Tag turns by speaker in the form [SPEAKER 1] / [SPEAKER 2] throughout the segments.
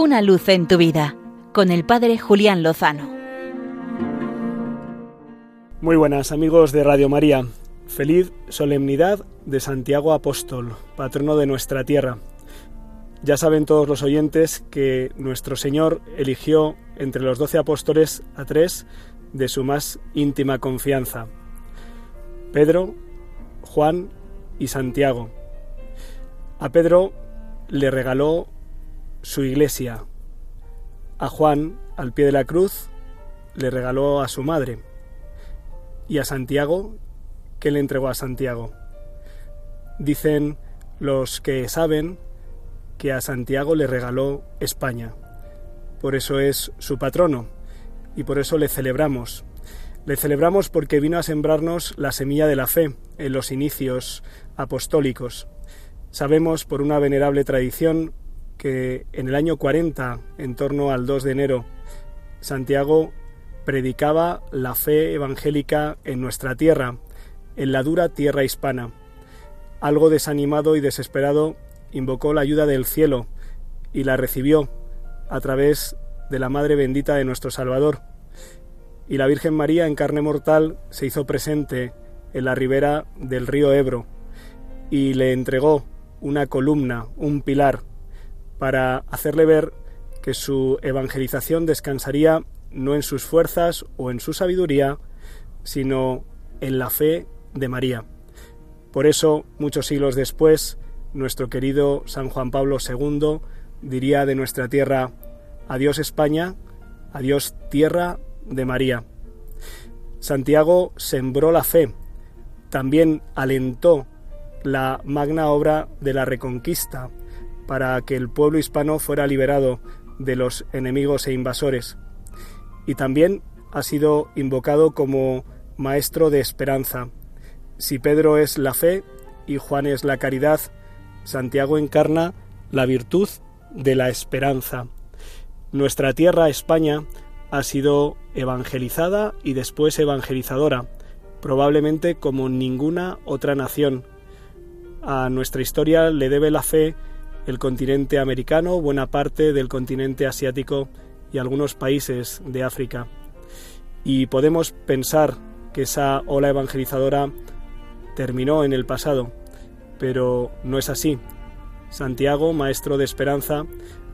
[SPEAKER 1] Una luz en tu vida con el Padre Julián Lozano.
[SPEAKER 2] Muy buenas amigos de Radio María. Feliz solemnidad de Santiago Apóstol, patrono de nuestra tierra. Ya saben todos los oyentes que nuestro Señor eligió entre los doce apóstoles a tres de su más íntima confianza. Pedro, Juan y Santiago. A Pedro le regaló su iglesia. A Juan, al pie de la cruz, le regaló a su madre. Y a Santiago, ¿qué le entregó a Santiago? Dicen los que saben que a Santiago le regaló España. Por eso es su patrono y por eso le celebramos. Le celebramos porque vino a sembrarnos la semilla de la fe en los inicios apostólicos. Sabemos por una venerable tradición que en el año 40, en torno al 2 de enero, Santiago predicaba la fe evangélica en nuestra tierra, en la dura tierra hispana. Algo desanimado y desesperado, invocó la ayuda del cielo y la recibió a través de la Madre bendita de nuestro Salvador. Y la Virgen María en carne mortal se hizo presente en la ribera del río Ebro y le entregó una columna, un pilar, para hacerle ver que su evangelización descansaría no en sus fuerzas o en su sabiduría, sino en la fe de María. Por eso, muchos siglos después, nuestro querido San Juan Pablo II diría de nuestra tierra, adiós España, adiós tierra de María. Santiago sembró la fe, también alentó la magna obra de la reconquista para que el pueblo hispano fuera liberado de los enemigos e invasores. Y también ha sido invocado como maestro de esperanza. Si Pedro es la fe y Juan es la caridad, Santiago encarna la virtud de la esperanza. Nuestra tierra, España, ha sido evangelizada y después evangelizadora, probablemente como ninguna otra nación. A nuestra historia le debe la fe el continente americano, buena parte del continente asiático y algunos países de África. Y podemos pensar que esa ola evangelizadora terminó en el pasado, pero no es así. Santiago, maestro de esperanza,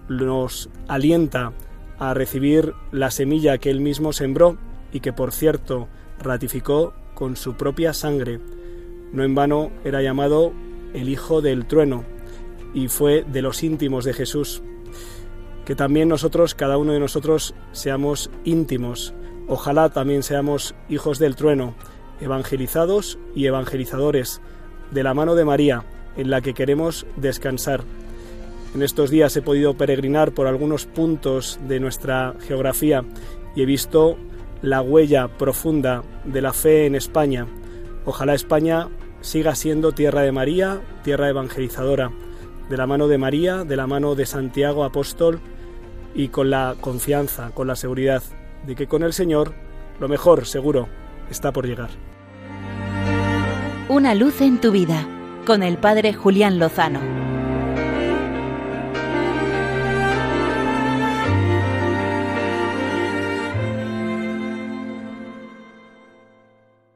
[SPEAKER 2] nos alienta a recibir la semilla que él mismo sembró y que por cierto ratificó con su propia sangre. No en vano era llamado el Hijo del Trueno y fue de los íntimos de Jesús. Que también nosotros, cada uno de nosotros, seamos íntimos. Ojalá también seamos hijos del trueno, evangelizados y evangelizadores, de la mano de María, en la que queremos descansar. En estos días he podido peregrinar por algunos puntos de nuestra geografía y he visto la huella profunda de la fe en España. Ojalá España siga siendo tierra de María, tierra evangelizadora, de la mano de María, de la mano de Santiago Apóstol y con la confianza, con la seguridad de que con el Señor lo mejor, seguro, está por llegar.
[SPEAKER 1] Una luz en tu vida con el Padre Julián Lozano.